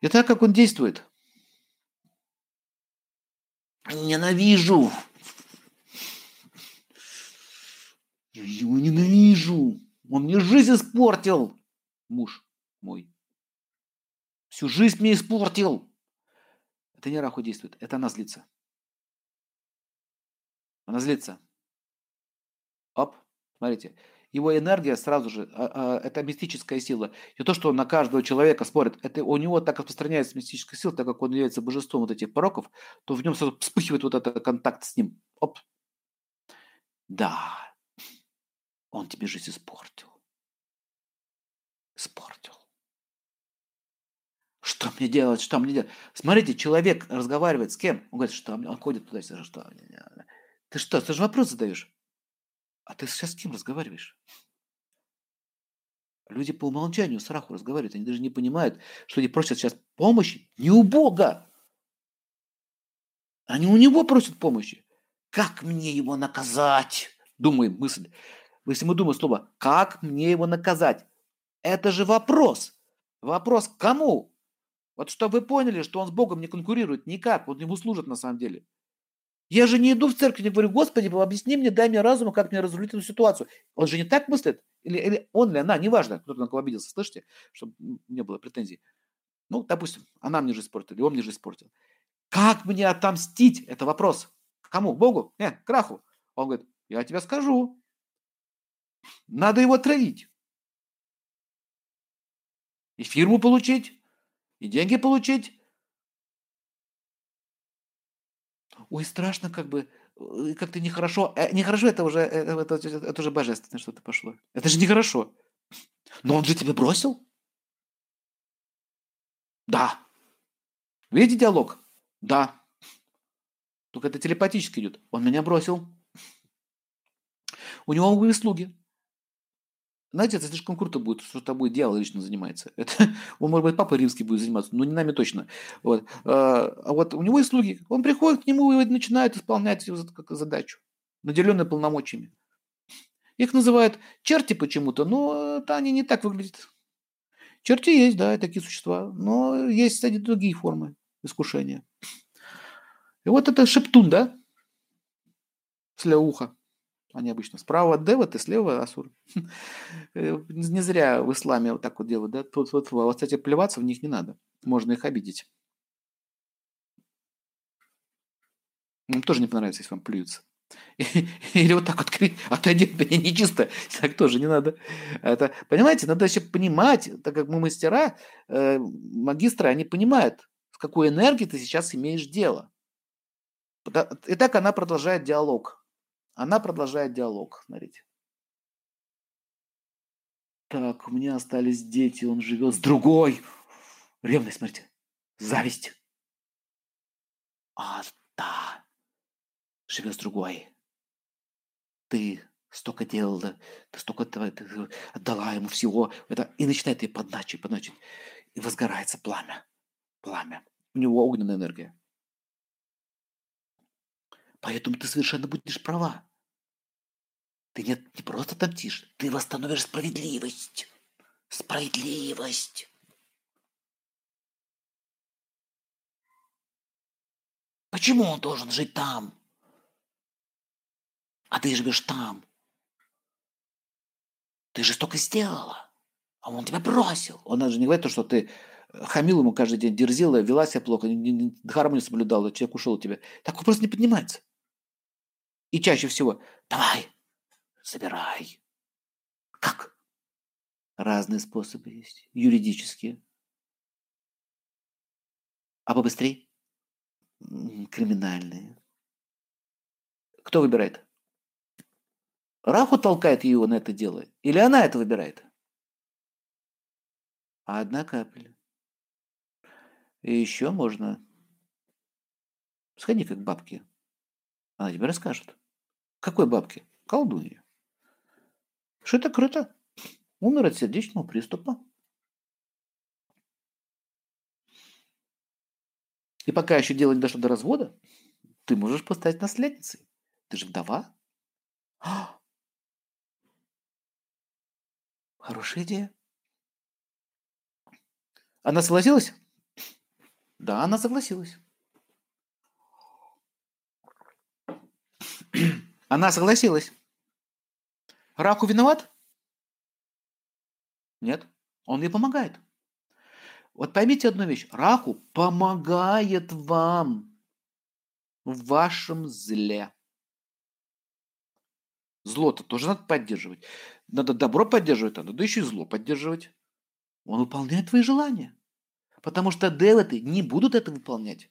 И так, как он действует. Ненавижу. Его ненавижу. Он мне жизнь испортил. Муж мой. Всю жизнь мне испортил. Это не раху действует, это она злится. Она злится. Оп, смотрите. Его энергия сразу же, а, а, это мистическая сила. И то, что он на каждого человека спорит, это у него так распространяется мистическая сила, так как он является божеством вот этих пороков, то в нем сразу вспыхивает вот этот контакт с ним. Оп. Да, он тебе жизнь испортил. Испортил. Что мне делать? Что мне делать? Смотрите, человек разговаривает с кем? Он говорит, что он ходит туда-сюда, что ты что, ты же вопрос задаешь? А ты сейчас с кем разговариваешь? Люди по умолчанию с разговаривают. Они даже не понимают, что они просят сейчас помощи не у Бога. Они у него просят помощи. Как мне его наказать? Думаем мысль. Если мы думаем слово «как мне его наказать», это же вопрос. Вопрос кому? Вот чтобы вы поняли, что он с Богом не конкурирует никак, он ему служит на самом деле. Я же не иду в церковь, не говорю, Господи, объясни мне, дай мне разум, как мне разрулить эту ситуацию. Он же не так мыслит. Или, или он или она, неважно, кто-то на кого обиделся, слышите, чтобы не было претензий. Ну, допустим, она мне же испортила, или он мне же испортил. Как мне отомстить? Это вопрос. Кому? Богу? Нет, к Раху. Он говорит, я тебе скажу. Надо его травить. И фирму получить, и деньги получить, ой, страшно как бы, э, как-то нехорошо. Э, нехорошо это уже, э, это, это, это уже божественно что-то пошло. Это же нехорошо. Но он же тебя бросил? Да. Видите диалог? Да. Только это телепатически идет. Он меня бросил. У него были слуги. Знаете, это слишком круто будет, что тобой дьявол лично занимается. Это, он, может быть, папа римский будет заниматься, но не нами точно. Вот. А, а вот у него есть слуги. Он приходит к нему и начинает исполнять его задачу, наделенные полномочиями. Их называют черти почему-то, но это они не так выглядят. Черти есть, да, такие существа, но есть, кстати, другие формы искушения. И вот это шептун, да, для уха. Они обычно справа девы, ты слева асур. Э, не зря в исламе вот так вот делают, да? Тут вот, вот, кстати, плеваться в них не надо. Можно их обидеть. Им тоже не понравится, если вам плюются. Или вот так вот отойди от меня нечисто. Так тоже не надо. Это, понимаете, надо еще понимать, так как мы мастера, э, магистры, они понимают, с какой энергией ты сейчас имеешь дело. И так она продолжает диалог. Она продолжает диалог, смотрите. Так, у меня остались дети, он живет с другой. Ревность, смотрите. Зависть. А, да. Живет с другой. Ты столько делала, ты столько ты отдала ему всего. Это, и начинает ей подначить, подначить. И возгорается пламя. Пламя. У него огненная энергия. Поэтому ты совершенно будешь права. Ты не, не просто отомстишь, ты восстановишь справедливость. Справедливость. Почему он должен жить там? А ты живешь там. Ты же столько сделала. А он тебя бросил. Он даже не говорит то, что ты хамил ему каждый день, дерзила, вела себя плохо, гармонию соблюдала, человек ушел от тебя. Так он просто не поднимается. И чаще всего, давай, собирай. Как? Разные способы есть, юридические. А побыстрее? Криминальные. Кто выбирает? Раху толкает его на это дело? Или она это выбирает? А одна капля. И еще можно... Сходи как бабки. Она тебе расскажет. Какой бабки? Колдунья. Круто? Умер от сердечного приступа. И пока еще дело не дошло до развода, ты можешь поставить наследницей. Ты же вдова. А! Хорошая идея. Она согласилась? Да, она согласилась. Она согласилась. Раку виноват? Нет. Он ей помогает. Вот поймите одну вещь. Раку помогает вам в вашем зле. Зло-то тоже надо поддерживать. Надо добро поддерживать, а надо еще и зло поддерживать. Он выполняет твои желания. Потому что девоты не будут это выполнять.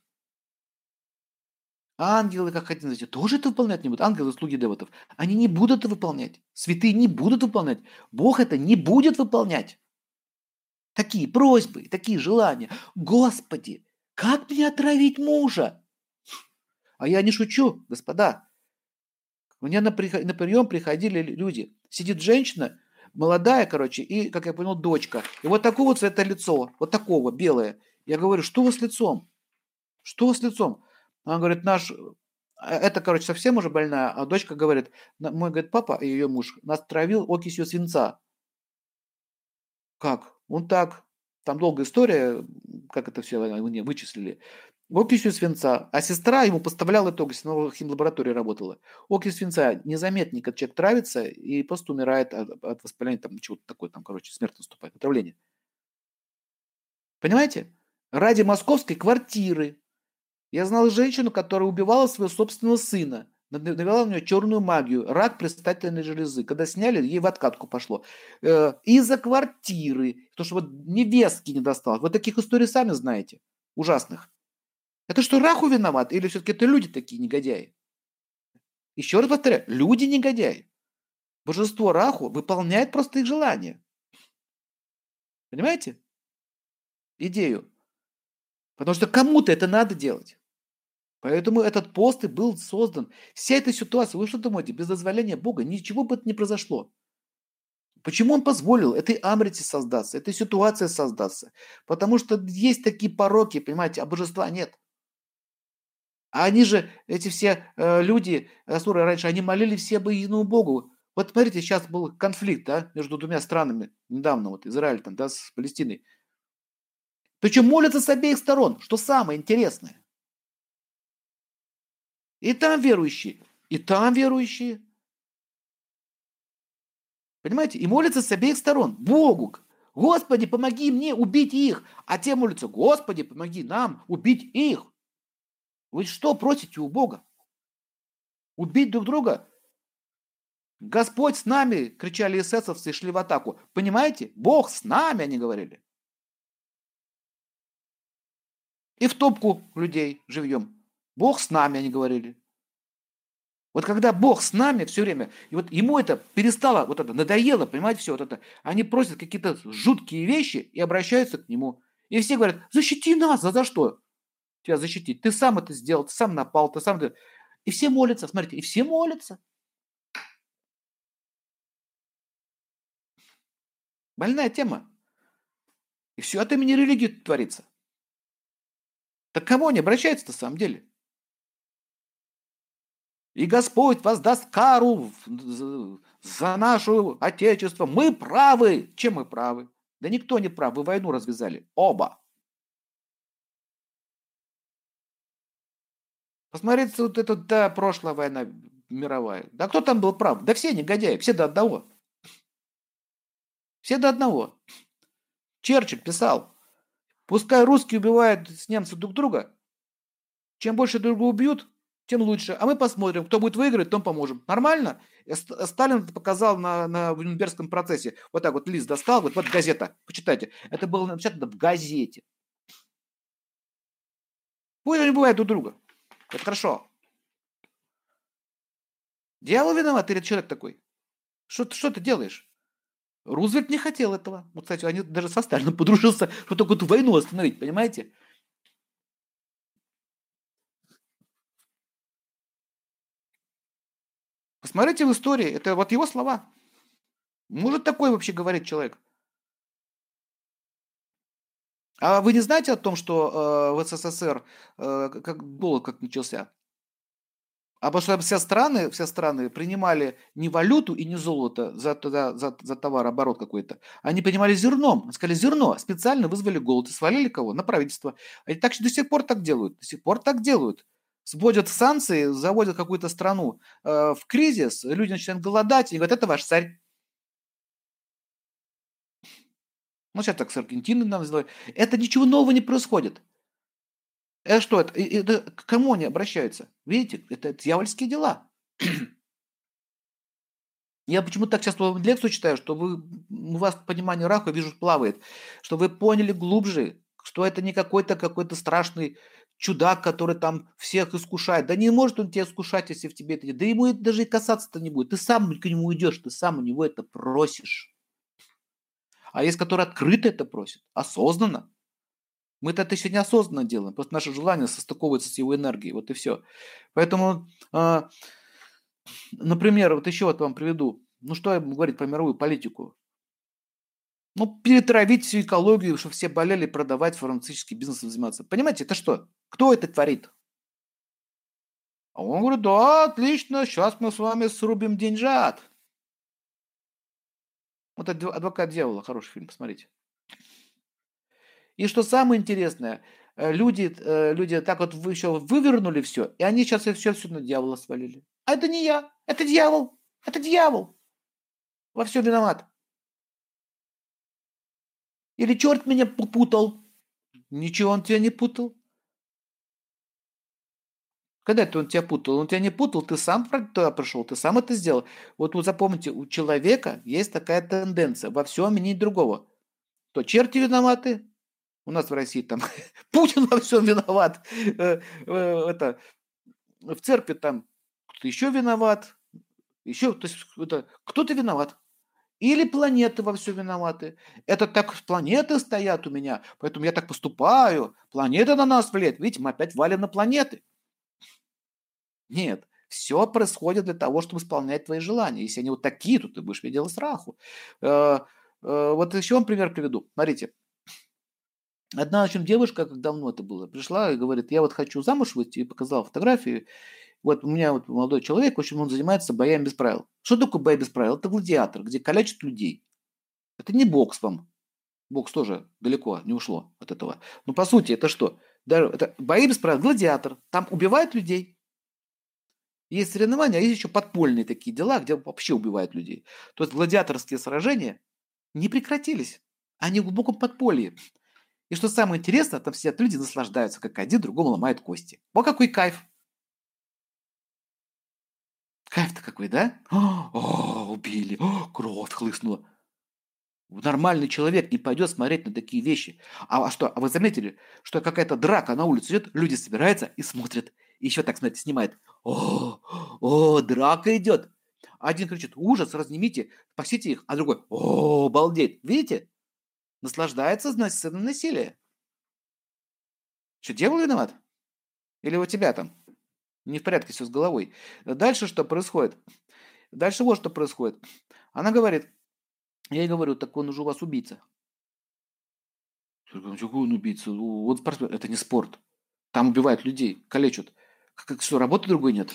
Ангелы, как хотите, знаете, тоже это выполнять не будут. Ангелы, слуги девотов. Они не будут это выполнять. Святые не будут выполнять. Бог это не будет выполнять. Такие просьбы, такие желания. Господи, как мне отравить мужа? А я не шучу, господа. У меня на, при... на прием приходили люди. Сидит женщина, молодая, короче, и, как я понял, дочка. И вот такого цвета лицо, вот такого, белое. Я говорю, что у вас с лицом? Что у вас с лицом? Она говорит, наш... А, это, короче, совсем уже больная. А дочка говорит, мой, говорит, папа и ее муж нас травил окисью свинца. Как? Он так. Там долгая история, как это все они вычислили. Окисью свинца. А сестра ему поставляла эту окись, она в химлаборатории работала. Окись свинца незаметнее, как человек травится и просто умирает от, от воспаления, там чего-то такое, там, короче, смерть наступает, отравление. Понимаете? Ради московской квартиры я знал женщину, которая убивала своего собственного сына. Навела на нее черную магию, рак предстательной железы. Когда сняли, ей в откатку пошло. Э, из-за квартиры. Потому что вот невестки не досталось. Вот таких историй сами знаете. Ужасных. Это что, Раху виноват? Или все-таки это люди такие негодяи? Еще раз повторяю, люди негодяи. Божество Раху выполняет просто их желания. Понимаете? Идею. Потому что кому-то это надо делать. Поэтому этот пост и был создан. Вся эта ситуация, вы что думаете, без дозволения Бога ничего бы это не произошло. Почему он позволил этой Амрите создаться, этой ситуации создаться? Потому что есть такие пороки, понимаете, а божества нет. А они же, эти все э, люди, асуры раньше, они молили все бы единому Богу. Вот смотрите, сейчас был конфликт да, между двумя странами, недавно вот Израиль там, да, с Палестиной. Причем молятся с обеих сторон, что самое интересное. И там верующие, и там верующие. Понимаете? И молятся с обеих сторон. Богу. Господи, помоги мне убить их. А те молятся, Господи, помоги нам убить их. Вы что просите у Бога? Убить друг друга? Господь с нами, кричали эсэсовцы и шли в атаку. Понимаете? Бог с нами, они говорили. И в топку людей живьем. Бог с нами, они говорили. Вот когда Бог с нами все время, и вот ему это перестало, вот это надоело, понимаете, все вот это, они просят какие-то жуткие вещи и обращаются к нему. И все говорят, защити нас, а за что? Тебя защитить. Ты сам это сделал, ты сам напал, ты сам... И все молятся, смотрите, и все молятся. Больная тема. И все от имени религии творится. Так кому они обращаются на самом деле? И Господь воздаст кару за наше Отечество. Мы правы. Чем мы правы? Да никто не прав. Вы войну развязали. Оба. Посмотрите, вот это, да, прошлая война мировая. Да кто там был прав? Да все негодяи, все до одного. Все до одного. Черчилль писал, Пускай русские убивают с немцев друг друга. Чем больше друг друга убьют, тем лучше. А мы посмотрим, кто будет выиграть, тому поможем. Нормально? Сталин показал на, на Нюрнбергском процессе. Вот так вот лист достал, вот, вот газета, почитайте. Это было напечатано в газете. Пусть они бывают друг друга. Это хорошо. Дьявол виноват или человек такой? Что, что ты делаешь? Рузвельт не хотел этого. Вот, кстати, они даже со Сталином подружился, чтобы только эту войну остановить, понимаете? Посмотрите в истории, это вот его слова. Может такой вообще говорить человек? А вы не знаете о том, что э, в СССР э, как голод как начался? А потому что все страны, все страны принимали не валюту и не золото за, за, за, за товарооборот какой-то. Они принимали зерном. Сказали, зерно. Специально вызвали голод и свалили кого? На правительство. Они так до сих пор так делают. До сих пор так делают. Сводят санкции, заводят какую-то страну э, в кризис, люди начинают голодать, и говорят, это ваш царь. Ну, сейчас так с Аргентиной нам сделали. Это ничего нового не происходит. Это что? Это, это к кому они обращаются? Видите, это дьявольские дела. Я почему так часто лекцию читаю, что вы, у вас понимание раха, вижу, плавает, что вы поняли глубже, что это не какой-то какой-то страшный чудак, который там всех искушает. Да не может он тебя искушать, если в тебе это нет. Да ему даже и касаться-то не будет. Ты сам к нему идешь, ты сам у него это просишь. А есть, который открыто это просит, осознанно. Мы-то это еще неосознанно делаем, просто наше желание состыковывается с его энергией, вот и все. Поэтому, э, например, вот еще вот вам приведу, ну что я говорить про мировую политику? Ну, перетравить всю экологию, чтобы все болели, продавать фармацевтический бизнес заниматься. Понимаете, это что? Кто это творит? А он говорит, да, отлично, сейчас мы с вами срубим деньжат. Вот «Адвокат дьявола», хороший фильм, посмотрите. И что самое интересное, э, люди, э, люди так вот вы еще вывернули все, и они сейчас все, все на дьявола свалили. А это не я, это дьявол, это дьявол. Во всем виноват. Или черт меня попутал. Ничего он тебя не путал. Когда это он тебя путал? Он тебя не путал, ты сам туда пришел, ты сам это сделал. Вот вы запомните, у человека есть такая тенденция во всем менять другого. То черти виноваты, у нас в России там Путин во всем виноват. Э, э, это, в церкви там кто-то еще виноват. Еще, то есть это, кто-то виноват. Или планеты во все виноваты. Это так планеты стоят у меня, поэтому я так поступаю. Планеты на нас влияют. Видите, мы опять валим на планеты. Нет, все происходит для того, чтобы исполнять твои желания. Если они вот такие, то ты будешь видеть страху. Э, вот еще вам пример приведу. Смотрите, Одна, общем, девушка, как давно это было, пришла и говорит, я вот хочу замуж выйти, и показала фотографию. Вот у меня вот молодой человек, в общем, он занимается боями без правил. Что такое бои без правил? Это гладиатор, где калячат людей. Это не бокс вам. Бокс тоже далеко не ушло от этого. Но по сути это что? Это бои без правил, гладиатор. Там убивают людей. Есть соревнования, а есть еще подпольные такие дела, где вообще убивают людей. То есть гладиаторские сражения не прекратились. Они в глубоком подполье. И что самое интересное, там все люди наслаждаются, как один другому ломает кости. Вот какой кайф. Кайф-то какой, да? О, убили, о, кровь хлыстнула. Нормальный человек не пойдет смотреть на такие вещи. А, а что, а вы заметили, что какая-то драка на улице идет, люди собираются и смотрят. И еще так, смотрите, снимает. О, о, драка идет. Один кричит, ужас, разнимите, спасите их, а другой, о, балдеть. Видите? Наслаждается сценой насилия. Что, дьявол виноват? Или у тебя там? Не в порядке все с головой. Дальше что происходит? Дальше вот что происходит. Она говорит, я ей говорю, так он уже у вас убийца. Какой он убийца? Вот спортсмен. Это не спорт. Там убивают людей, калечат. Как, что, работы другой нет?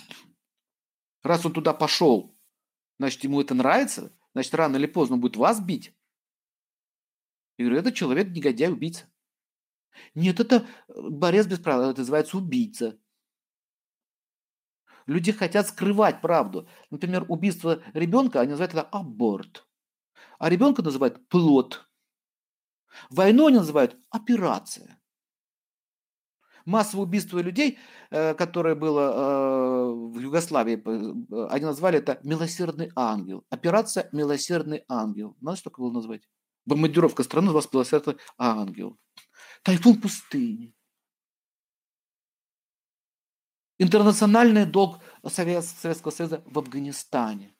Раз он туда пошел, значит, ему это нравится, значит, рано или поздно он будет вас бить. Я говорю, этот человек негодяй, убийца. Нет, это э, борец без права, это называется убийца. Люди хотят скрывать правду. Например, убийство ребенка, они называют это аборт. А ребенка называют плод. Войну они называют операция. Массовое убийство людей, э, которое было э, в Югославии, они назвали это «Милосердный ангел». Операция «Милосердный ангел». Надо что такое было назвать? Бомбардировка страны вас свято ангел. Тайфун пустыни. Интернациональный долг Советского Союза в Афганистане.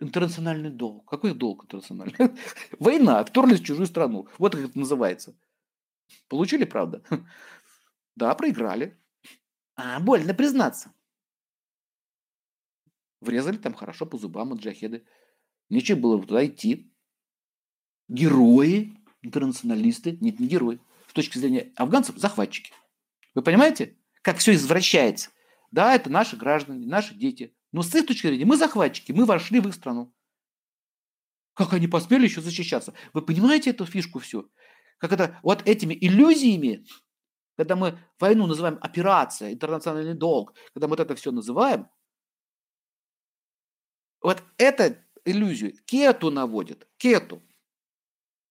Интернациональный долг. Какой долг интернациональный? Война. Вторглись в чужую страну. Вот как это называется. Получили, правда? Да, проиграли. А, больно признаться. Врезали там хорошо по зубам от джахеды. Нечего было туда идти герои, интернационалисты, нет, не герои, с точки зрения афганцев, захватчики. Вы понимаете, как все извращается? Да, это наши граждане, наши дети. Но с их точки зрения мы захватчики, мы вошли в их страну. Как они посмели еще защищаться? Вы понимаете эту фишку всю? Как это вот этими иллюзиями, когда мы войну называем операция, интернациональный долг, когда мы вот это все называем, вот эта иллюзию кету наводит, кету.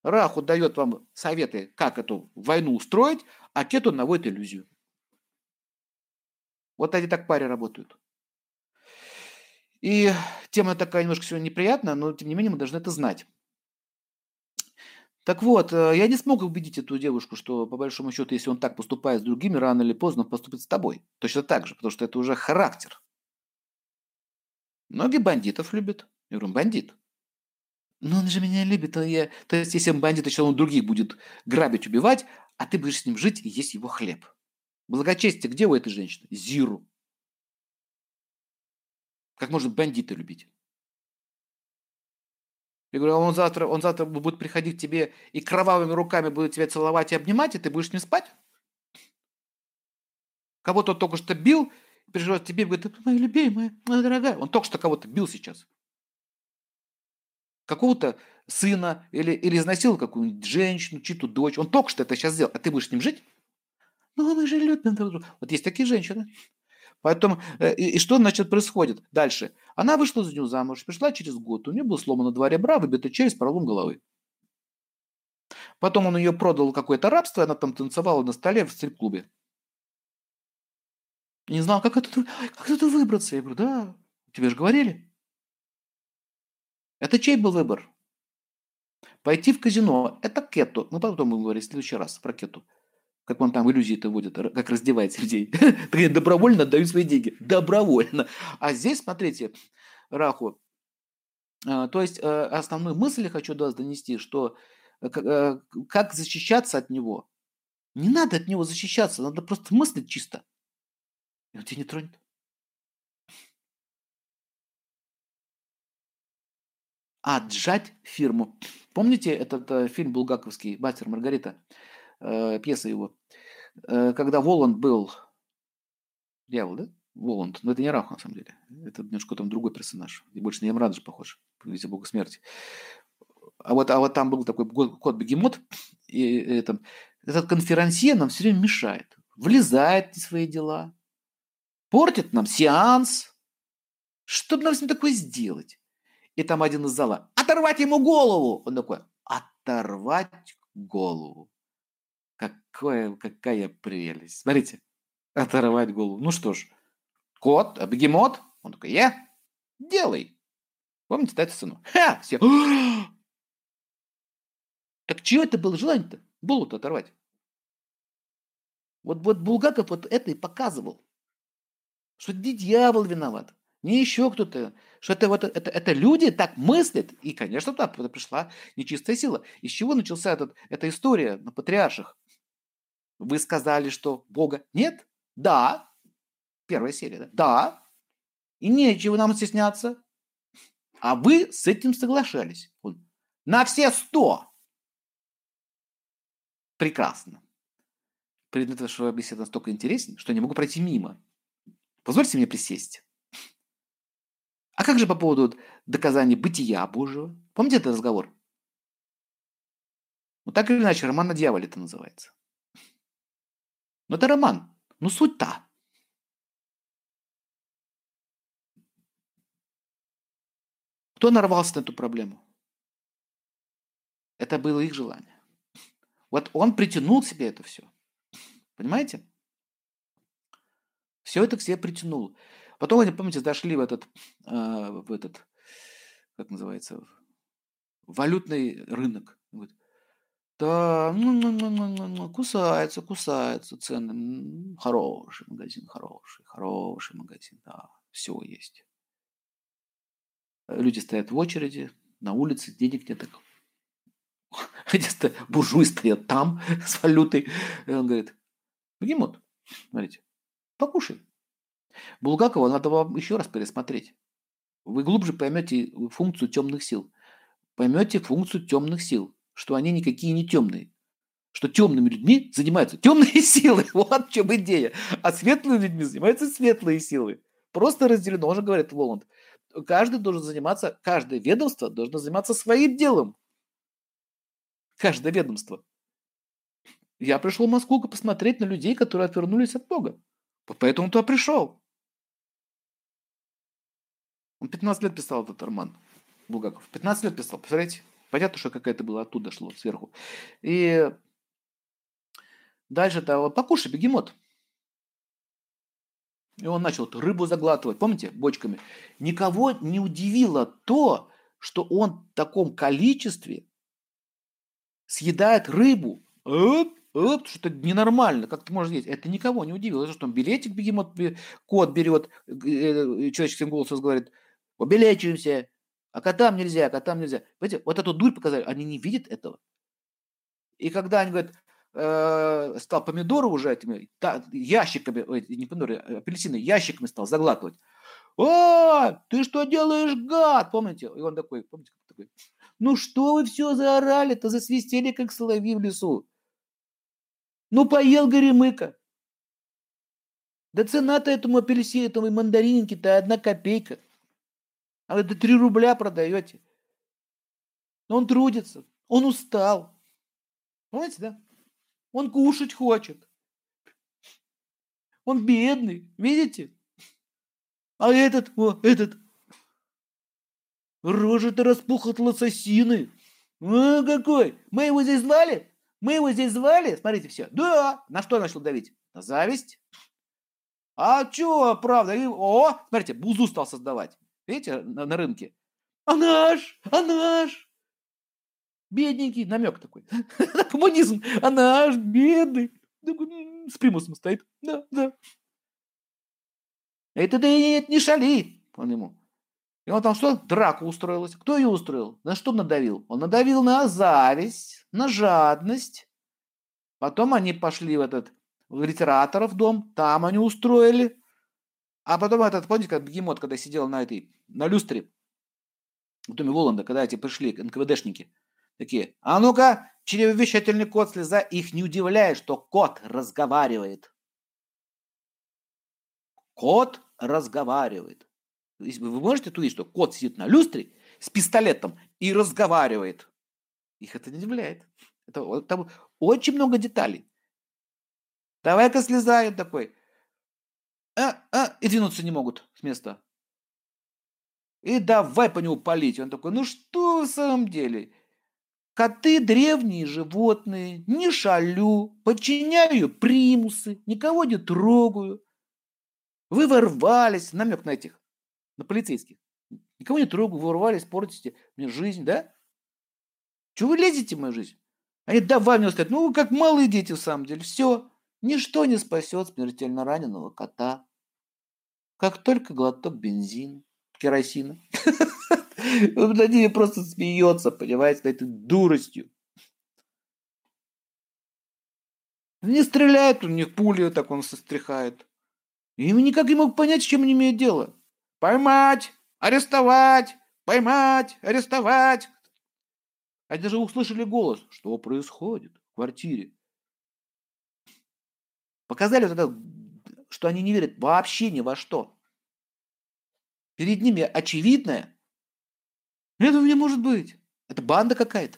Раху дает вам советы, как эту войну устроить, а кету наводит иллюзию. Вот они так паре работают. И тема такая немножко сегодня неприятная, но тем не менее мы должны это знать. Так вот, э, я не смог убедить эту девушку, что по большому счету, если он так поступает с другими, рано или поздно он поступит с тобой. Точно так же, потому что это уже характер. Многие бандитов любят. Я говорю, бандит. Но он же меня любит. А я... То есть, если он бандит, то он других будет грабить, убивать, а ты будешь с ним жить и есть его хлеб. Благочестие где у этой женщины? Зиру. Как можно бандита любить? Я говорю, а он завтра, он завтра будет приходить к тебе и кровавыми руками будет тебя целовать и обнимать, и ты будешь с ним спать? Кого-то он только что бил, переживает тебе, говорит, это моя любимая, моя дорогая. Он только что кого-то бил сейчас. Какого-то сына или, или изнасиловал какую-нибудь женщину, чью-то дочь. Он только что это сейчас сделал, а ты будешь с ним жить? Ну, мы же любим друг друга. Вот есть такие женщины. Поэтому, э, и, и что, значит, происходит дальше? Она вышла за него замуж, пришла через год, у нее было сломано два ребра, выбита челюсть, пролом головы. Потом он ее продал какое-то рабство, она там танцевала на столе в стрип-клубе. Не знал, как это, как это выбраться. Я говорю, да, тебе же говорили. Это чей был выбор? Пойти в казино. Это кету. Мы потом будем говорить в следующий раз про кету как он там иллюзии-то вводит, как раздевает людей. Добровольно отдают свои деньги. Добровольно. А здесь, смотрите, Раху, а, то есть э, основную мысль хочу до вас донести, что э, э, как защищаться от него. Не надо от него защищаться, надо просто мыслить чисто. И он тебя не тронет. Отжать фирму. Помните этот фильм булгаковский «Мастер Маргарита»? э, пьеса его, э, когда Воланд был, дьявол, да? Воланд, но это не Рах на самом деле, это немножко там другой персонаж, и больше на Ямрадж похож, видите, Бога смерти. А вот, а вот там был такой кот-бегемот, и это, этот конферансье нам все время мешает, влезает в свои дела, портит нам сеанс. Что нам с ним такое сделать? И там один из зала, оторвать ему голову. Он такой, оторвать голову. Какое, какая прелесть. Смотрите, оторвать голову. Ну что ж, кот, а бегемот, он такой, я, делай. Помните, да, эту сцену? Ха, все. Так чего это было желание-то? Голову-то оторвать. Вот, вот Булгаков вот это и показывал. Что дьявол виноват, не еще кто-то. Что это, вот, это, это люди так мыслят. И, конечно, туда пришла нечистая сила. Из чего начался этот, эта история на патриарших? Вы сказали, что Бога нет? Да. Первая серия, да? Да. И нечего нам стесняться. А вы с этим соглашались. На все сто. Прекрасно. Предмет вашего беседы настолько интересен, что не могу пройти мимо. Позвольте мне присесть. А как же по поводу доказания бытия Божьего? Помните этот разговор? Ну, так или иначе, роман на дьяволе это называется. Но это роман. Ну, суть та. Кто нарвался на эту проблему? Это было их желание. Вот он притянул к себе это все. Понимаете? Все это к себе притянул. Потом они, помните, зашли в этот, э, в этот, как называется, валютный рынок. Да, ну, ну, ну, ну, ну, кусается, кусается цены. Хороший магазин, хороший, хороший магазин, да, все есть. Люди стоят в очереди, на улице, денег нет. Буржуи стоят там с валютой. И он говорит, бегемот, смотрите, покушай. Булгакова надо вам еще раз пересмотреть. Вы глубже поймете функцию темных сил. Поймете функцию темных сил что они никакие не темные, что темными людьми занимаются темные силы. Вот в чем идея. А светлыми людьми занимаются светлые силы. Просто разделено. Он же говорит, Воланд, каждый должен заниматься, каждое ведомство должно заниматься своим делом. Каждое ведомство. Я пришел в Москву посмотреть на людей, которые отвернулись от Бога. Поэтому туда пришел. Он 15 лет писал этот роман, Булгаков. 15 лет писал, представляете? Понятно, что какая-то была оттуда шло, сверху. И дальше-то покушай, бегемот. И он начал рыбу заглатывать, помните, бочками. Никого не удивило то, что он в таком количестве съедает рыбу. Оп, оп, что-то ненормально, как ты можешь есть. Это никого не удивило. Это что, он билетик бегемот, кот берет, э, человеческим голосом говорит, убелечиваемся, а котам нельзя, котам нельзя. Понимаете, вот эту дурь показали, они не видят этого. И когда они говорят, э, стал помидоры уже этими та, ящиками, ой, не помидоры, а апельсины, ящиками стал заглатывать. О, ты что делаешь, гад? Помните? И он такой, помните, такой, ну что вы все заорали-то, засвистели, как соловьи в лесу. Ну поел горемыка. Да цена-то этому апельсину, этому мандаринке-то одна копейка. А вы до 3 рубля продаете. Но он трудится, он устал. Понимаете, да? Он кушать хочет. Он бедный, видите? А этот, о, этот, рожа-то распух от лососины. А какой? Мы его здесь звали? Мы его здесь звали? Смотрите, все. Да. На что начал давить? На зависть. А чё, правда? О, смотрите, бузу стал создавать. Видите, на, на рынке. А наш, а наш. Бедненький, намек такой. Коммунизм, а наш, бедный. С примусом стоит. Да, да. Это да нет, не шали, он ему. И он там что? Драку устроилась. Кто ее устроил? На что надавил? Он надавил на зависть, на жадность. Потом они пошли в этот в литераторов дом, там они устроили. А потом этот, помните, как бегемот, когда сидел на этой на люстре в доме Воланда, когда эти пришли НКВДшники, такие, а ну-ка, чревовещательный кот слеза, их не удивляет, что кот разговаривает. Кот разговаривает. Вы можете увидеть, что кот сидит на люстре с пистолетом и разговаривает. Их это не удивляет. Это, там очень много деталей. Давай-ка слезает такой. А, а, и двинуться не могут с места. И давай по нему палить. Он такой, ну что в самом деле? Коты древние животные, не шалю, подчиняю примусы, никого не трогаю. Вы ворвались, намек на этих, на полицейских. Никого не трогаю, вы ворвались, портите мне жизнь, да? Чего вы лезете в мою жизнь? Они давай мне сказать, ну как малые дети в самом деле, все. Ничто не спасет смертельно раненого кота. Как только глоток бензина керосина. Он над ними просто смеется, понимаете, на этой дуростью. Не стреляет у них пули, так он состряхает. И никак не мог понять, с чем они имеют дело. Поймать, арестовать, поймать, арестовать. Они даже услышали голос, что происходит в квартире. Показали вот это, что они не верят вообще ни во что перед ними очевидное, этого не может быть. Это банда какая-то.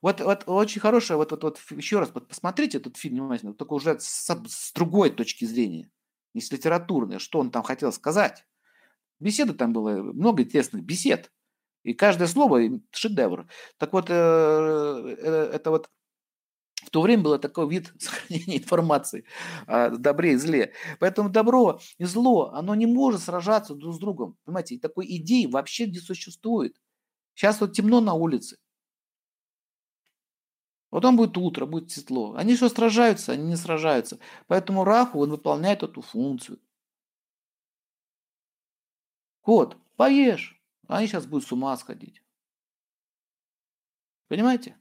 Вот, вот очень хорошая, вот, вот, вот еще раз посмотрите этот фильм внимательно, только уже с, с другой точки зрения, не с литературной, что он там хотел сказать. Беседы там было, много интересных бесед. И каждое слово шедевр. Так вот, э, э, это вот в то время был такой вид сохранения информации о добре и зле. Поэтому добро и зло, оно не может сражаться друг с другом. Понимаете, такой идеи вообще не существует. Сейчас вот темно на улице. Потом будет утро, будет светло. Они что сражаются, они не сражаются. Поэтому Раху, он выполняет эту функцию. Кот, поешь. Они сейчас будут с ума сходить. Понимаете?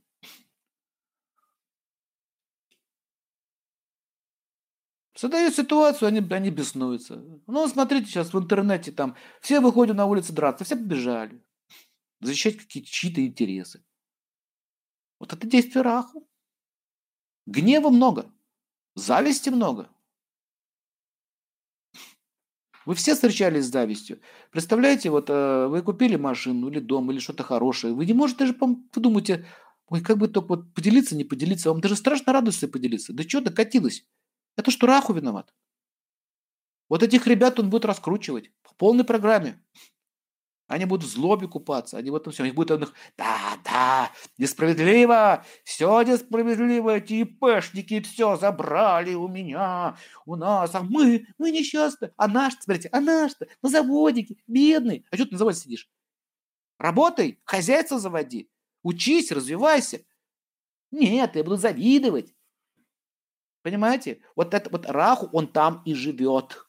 Создают ситуацию, они, они беснуются. Ну, смотрите, сейчас в интернете там все выходят на улицу драться, все побежали. Защищать какие-то чьи-то интересы. Вот это действие Раху. Гнева много, зависти много. Вы все встречались с завистью. Представляете, вот э, вы купили машину или дом, или что-то хорошее. Вы не можете даже подумать, ой, как бы только вот поделиться, не поделиться. Вам даже страшно радостно поделиться. Да что докатилось? Это что Раху виноват. Вот этих ребят он будет раскручивать в полной программе. Они будут в злобе купаться, они в этом все. Они будут их, да, да, несправедливо, все несправедливо, эти ИПшники все забрали у меня, у нас, а мы, мы несчастны. А наш, смотрите, а наш-то на заводике, бедный. А что ты на заводе сидишь? Работай, хозяйство заводи, учись, развивайся. Нет, я буду завидовать. Понимаете? Вот это вот Раху, он там и живет.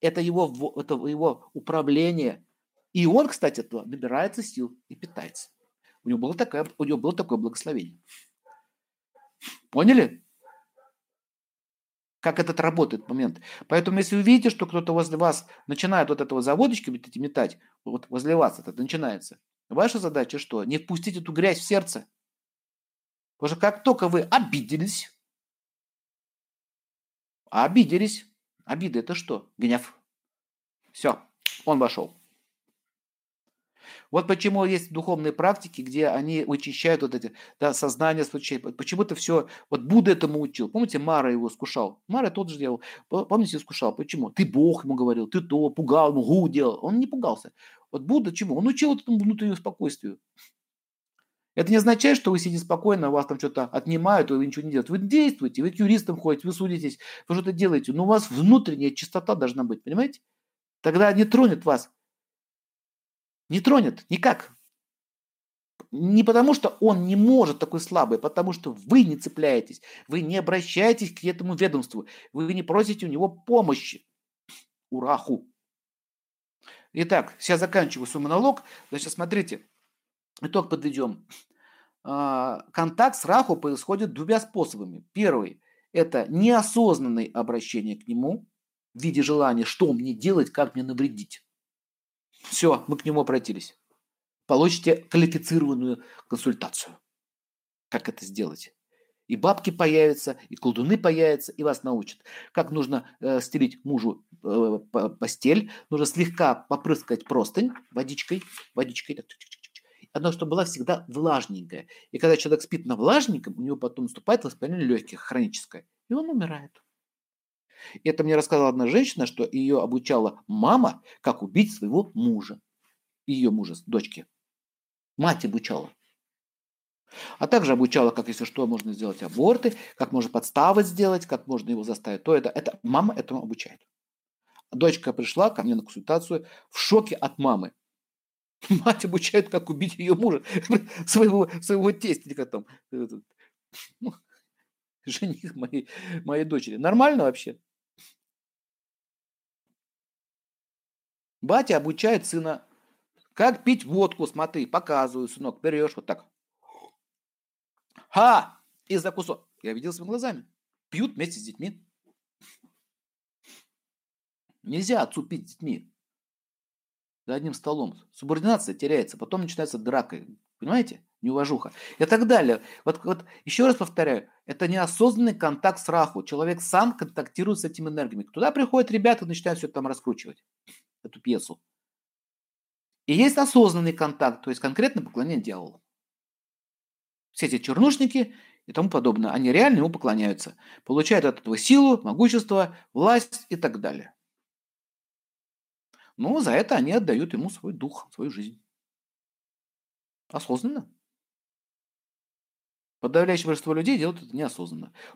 Это его, это его управление – и он, кстати, то набирается сил и питается. У него было такое, у него было такое благословение. Поняли? Как этот работает момент. Поэтому, если вы видите, что кто-то возле вас начинает вот этого заводочки метать, вот возле вас это начинается, ваша задача что? Не впустить эту грязь в сердце. Потому что как только вы обиделись, обиделись, обида это что? Гнев. Все, он вошел. Вот почему есть духовные практики, где они вычищают вот эти да, сознание. Почему-то все, вот Будда этому учил. Помните, Мара его скушал? Мара тот же делал. Помните, скушал. Почему? Ты Бог ему говорил, ты то, пугал, ему гу делал. Он не пугался. Вот Будда чему? Он учил этому внутреннему спокойствию. Это не означает, что вы сидите спокойно, вас там что-то отнимают, вы ничего не делаете. Вы действуете, вы к юристам ходите, вы судитесь, вы что-то делаете. Но у вас внутренняя чистота должна быть, понимаете? Тогда не тронет вас не тронет никак. Не потому, что он не может такой слабый, а потому что вы не цепляетесь, вы не обращаетесь к этому ведомству, вы не просите у него помощи. Ураху. Итак, сейчас заканчиваю свой монолог. Значит, смотрите, итог подведем. А, контакт с Раху происходит двумя способами. Первый – это неосознанное обращение к нему в виде желания, что мне делать, как мне навредить. Все, мы к нему обратились. Получите квалифицированную консультацию. Как это сделать? И бабки появятся, и колдуны появятся, и вас научат. Как нужно э, стелить мужу э, постель, нужно слегка попрыскать простынь водичкой, водичкой, так, одно, чтобы была всегда влажненькая. И когда человек спит на влажненьком, у него потом наступает воспаление легких, хроническое, и он умирает. И это мне рассказала одна женщина, что ее обучала мама, как убить своего мужа. Ее мужа, дочки. Мать обучала. А также обучала, как, если что, можно сделать аборты, как можно подставы сделать, как можно его заставить. То это, это мама этому обучает. Дочка пришла ко мне на консультацию в шоке от мамы. Мать обучает, как убить ее мужа, своего, своего тестика там. Ну, жених моей, моей дочери. Нормально вообще? Батя обучает сына, как пить водку, смотри, показываю, сынок, берешь вот так. Ха! И за кусок. Я видел своими глазами. Пьют вместе с детьми. Нельзя отцу пить с детьми. За одним столом. Субординация теряется, потом начинается драка. Понимаете? Неуважуха. И так далее. Вот, вот еще раз повторяю, это неосознанный контакт с раху. Человек сам контактирует с этими энергиями. Туда приходят ребята и начинают все там раскручивать эту пьесу. И есть осознанный контакт, то есть конкретно поклонение дьяволу. Все эти чернушники и тому подобное, они реально ему поклоняются, получают от этого силу, могущество, власть и так далее. Но за это они отдают ему свой дух, свою жизнь. Осознанно. Подавляющее большинство людей делают это неосознанно.